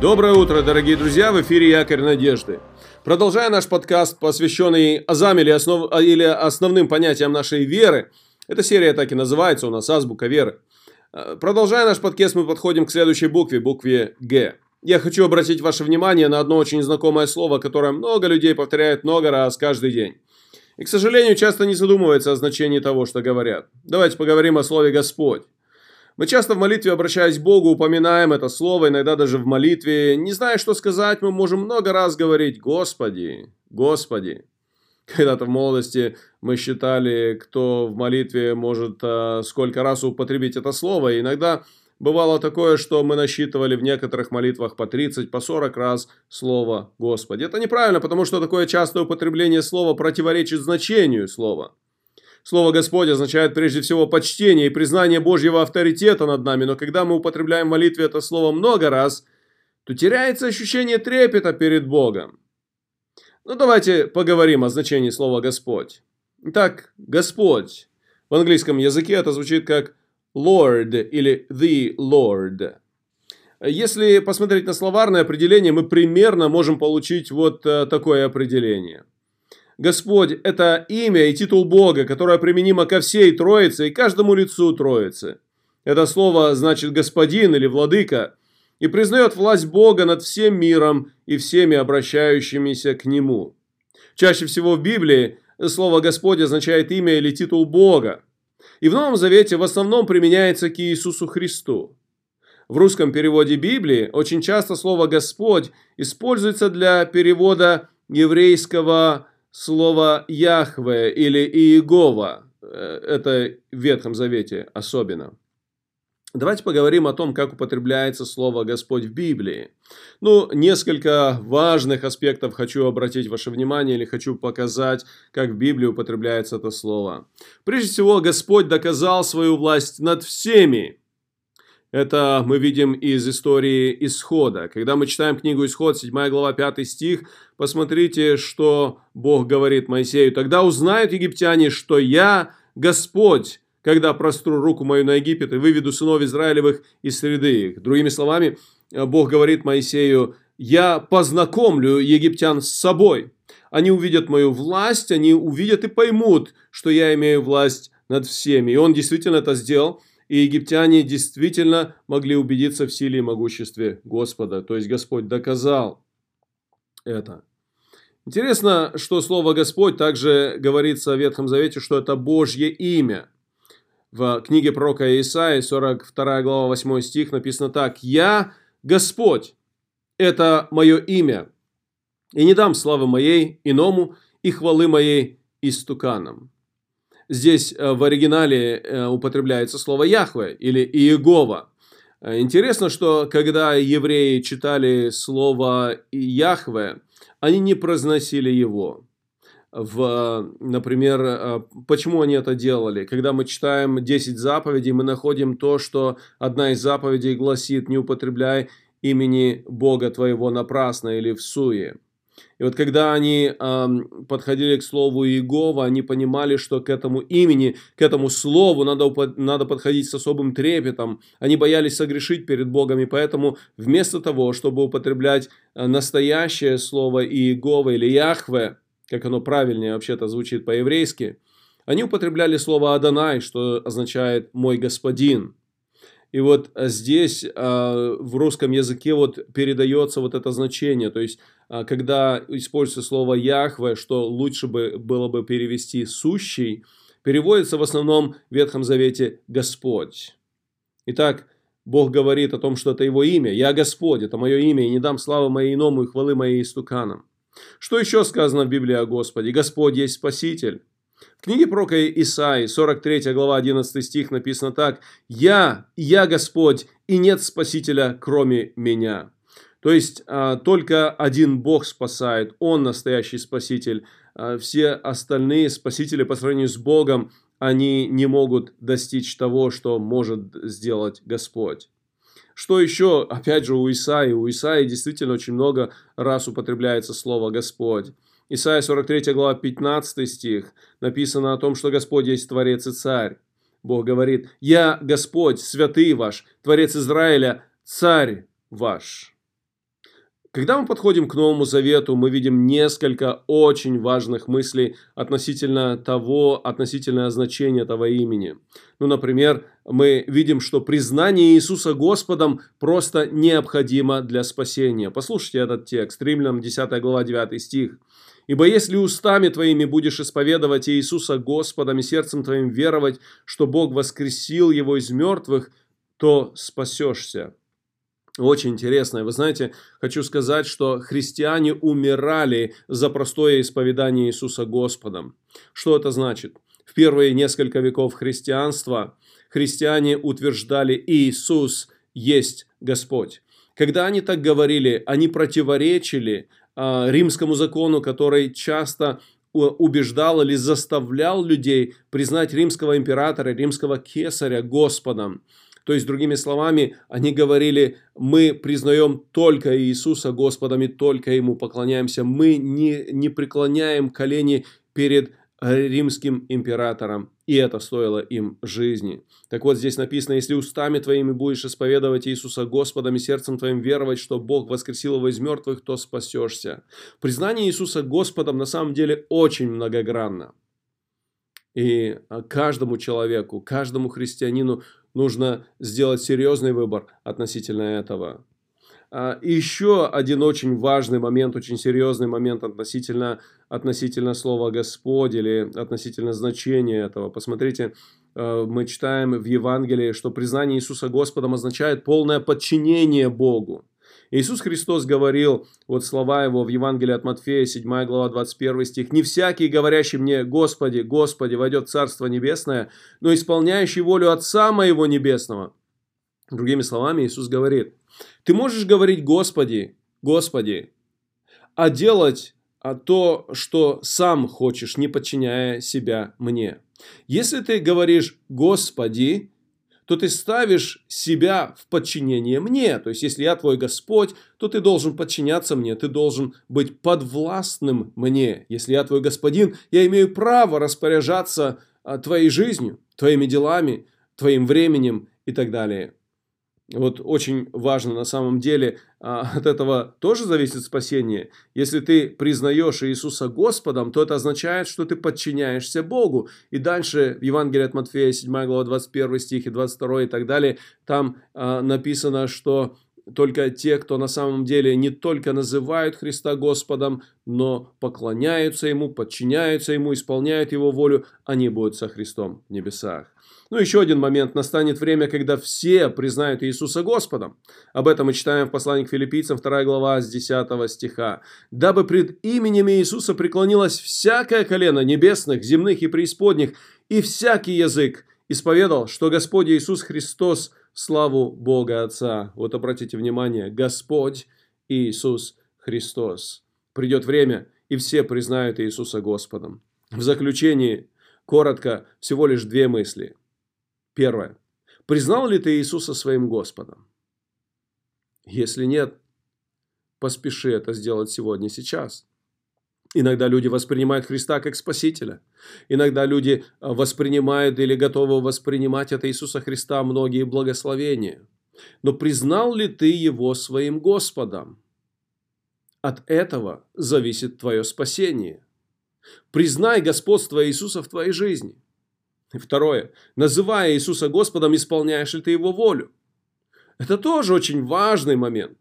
Доброе утро, дорогие друзья! В эфире Якорь Надежды. Продолжая наш подкаст, посвященный азам или, основ... или основным понятиям нашей веры, эта серия так и называется у нас «Азбука веры». Э, продолжая наш подкаст, мы подходим к следующей букве, букве «Г». Я хочу обратить ваше внимание на одно очень знакомое слово, которое много людей повторяют много раз каждый день. И, к сожалению, часто не задумывается о значении того, что говорят. Давайте поговорим о слове «Господь». Мы часто в молитве, обращаясь к Богу, упоминаем это слово, иногда даже в молитве. Не зная, что сказать, мы можем много раз говорить «Господи, Господи». Когда-то в молодости мы считали, кто в молитве может а, сколько раз употребить это слово. И иногда бывало такое, что мы насчитывали в некоторых молитвах по 30, по 40 раз слово «Господи». Это неправильно, потому что такое частое употребление слова противоречит значению слова. Слово Господь означает прежде всего почтение и признание Божьего авторитета над нами, но когда мы употребляем в молитве это слово много раз, то теряется ощущение трепета перед Богом. Ну давайте поговорим о значении слова Господь. Итак, Господь. В английском языке это звучит как Lord или The Lord. Если посмотреть на словарное определение, мы примерно можем получить вот э, такое определение – Господь – это имя и титул Бога, которое применимо ко всей Троице и каждому лицу Троицы. Это слово значит «господин» или «владыка» и признает власть Бога над всем миром и всеми обращающимися к Нему. Чаще всего в Библии слово «Господь» означает имя или титул Бога. И в Новом Завете в основном применяется к Иисусу Христу. В русском переводе Библии очень часто слово «Господь» используется для перевода еврейского слово Яхве или Иегова. Э, это в Ветхом Завете особенно. Давайте поговорим о том, как употребляется слово Господь в Библии. Ну, несколько важных аспектов хочу обратить ваше внимание или хочу показать, как в Библии употребляется это слово. Прежде всего, Господь доказал свою власть над всеми. Это мы видим из истории Исхода. Когда мы читаем книгу Исход, 7 глава, 5 стих, посмотрите, что Бог говорит Моисею. «Тогда узнают египтяне, что я Господь, когда простру руку мою на Египет и выведу сынов Израилевых из среды их». Другими словами, Бог говорит Моисею, «Я познакомлю египтян с собой. Они увидят мою власть, они увидят и поймут, что я имею власть над всеми». И он действительно это сделал и египтяне действительно могли убедиться в силе и могуществе Господа. То есть Господь доказал это. Интересно, что слово Господь также говорится в Ветхом Завете, что это Божье имя. В книге пророка Исаии, 42 глава, 8 стих написано так. «Я Господь, это мое имя, и не дам славы моей иному, и хвалы моей истуканам». Здесь э, в оригинале э, употребляется слово Яхве или Иегова. Э, интересно, что когда евреи читали слово Яхве, они не произносили его. В, например, почему они это делали? Когда мы читаем 10 заповедей, мы находим то, что одна из заповедей гласит «Не употребляй имени Бога твоего напрасно или в суе». И вот когда они э, подходили к слову Иегова, они понимали, что к этому имени, к этому слову надо, надо подходить с особым трепетом. Они боялись согрешить перед Богом, и поэтому вместо того, чтобы употреблять э, настоящее слово Иегова или Яхве, как оно правильнее вообще-то звучит по-еврейски, они употребляли слово Адонай, что означает «мой господин». И вот э, здесь э, в русском языке вот передается вот это значение. То есть, э, когда используется слово Яхве, что лучше бы было бы перевести «сущий», переводится в основном в Ветхом Завете «Господь». Итак, Бог говорит о том, что это Его имя. «Я Господь, это мое имя, и не дам славы моей иному и хвалы моей истуканам». Что еще сказано в Библии о Господе? Господь есть Спаситель. В книге пророка Исаи, 43 глава, 11 стих написано так. «Я, я Господь, и нет Спасителя, кроме меня». То есть, а, только один Бог спасает, Он настоящий Спаситель. А, все остальные спасители по сравнению с Богом, они не могут достичь того, что может сделать Господь. Что еще, опять же, у Исаи? У Исаи действительно очень много раз употребляется слово «Господь». Исайя 43 глава 15 стих написано о том, что Господь есть Творец и Царь. Бог говорит, «Я Господь, святый ваш, Творец Израиля, Царь ваш». Когда мы подходим к Новому Завету, мы видим несколько очень важных мыслей относительно того, относительно значения этого имени. Ну, например, мы видим, что признание Иисуса Господом просто необходимо для спасения. Послушайте этот текст, Римлянам 10 глава 9 стих. «Ибо если устами твоими будешь исповедовать Иисуса Господом и сердцем твоим веровать, что Бог воскресил Его из мертвых, то спасешься». Очень интересно. Вы знаете, хочу сказать, что христиане умирали за простое исповедание Иисуса Господом. Что это значит? В первые несколько веков христианства христиане утверждали Иисус есть Господь. Когда они так говорили, они противоречили э, римскому закону, который часто убеждал или заставлял людей признать римского императора, римского кесаря Господом. То есть, другими словами, они говорили, мы признаем только Иисуса Господом и только Ему поклоняемся. Мы не, не преклоняем колени перед римским императором, и это стоило им жизни. Так вот, здесь написано, если устами твоими будешь исповедовать Иисуса Господом и сердцем твоим веровать, что Бог воскресил его из мертвых, то спасешься. Признание Иисуса Господом на самом деле очень многогранно. И каждому человеку, каждому христианину нужно сделать серьезный выбор относительно этого. А, еще один очень важный момент, очень серьезный момент относительно, относительно слова Господь или относительно значения этого. Посмотрите, а, мы читаем в Евангелии, что признание Иисуса Господом означает полное подчинение Богу. Иисус Христос говорил, вот слова его в Евангелии от Матфея, 7 глава, 21 стих, «Не всякий, говорящий мне, Господи, Господи, войдет в Царство Небесное, но исполняющий волю Отца Моего Небесного». Другими словами, Иисус говорит, ты можешь говорить «Господи, Господи», а делать а то, что сам хочешь, не подчиняя себя мне. Если ты говоришь «Господи», то ты ставишь себя в подчинение мне. То есть, если я твой Господь, то ты должен подчиняться мне, ты должен быть подвластным мне. Если я твой господин, я имею право распоряжаться а, твоей жизнью, твоими делами, твоим временем и так далее. Вот очень важно на самом деле, а, от этого тоже зависит спасение. Если ты признаешь Иисуса Господом, то это означает, что ты подчиняешься Богу. И дальше в Евангелии от Матфея 7 глава 21 стих и 22 и так далее, там а, написано, что только те, кто на самом деле не только называют Христа Господом, но поклоняются Ему, подчиняются Ему, исполняют Его волю, они будут со Христом в небесах. Ну, еще один момент. Настанет время, когда все признают Иисуса Господом. Об этом мы читаем в послании к филиппийцам, 2 глава, с 10 стиха. «Дабы пред именем Иисуса преклонилось всякое колено небесных, земных и преисподних, и всякий язык исповедал, что Господь Иисус Христос – славу Бога Отца». Вот обратите внимание, Господь Иисус Христос. Придет время, и все признают Иисуса Господом. В заключении, коротко, всего лишь две мысли – Первое. Признал ли ты Иисуса своим Господом? Если нет, поспеши это сделать сегодня, сейчас. Иногда люди воспринимают Христа как Спасителя. Иногда люди а, воспринимают или готовы воспринимать от Иисуса Христа многие благословения. Но признал ли ты Его своим Господом? От этого зависит твое спасение. Признай господство Иисуса в твоей жизни – и второе. Называя Иисуса Господом, исполняешь ли ты Его волю? Это тоже очень важный момент.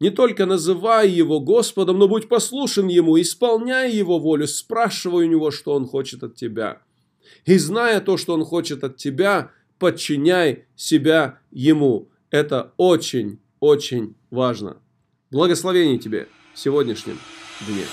Не только называй Его Господом, но будь послушен Ему, исполняй Его волю, спрашивай у Него, что Он хочет от тебя. И зная то, что Он хочет от тебя, подчиняй себя Ему. Это очень, очень важно. Благословений тебе в сегодняшнем дне.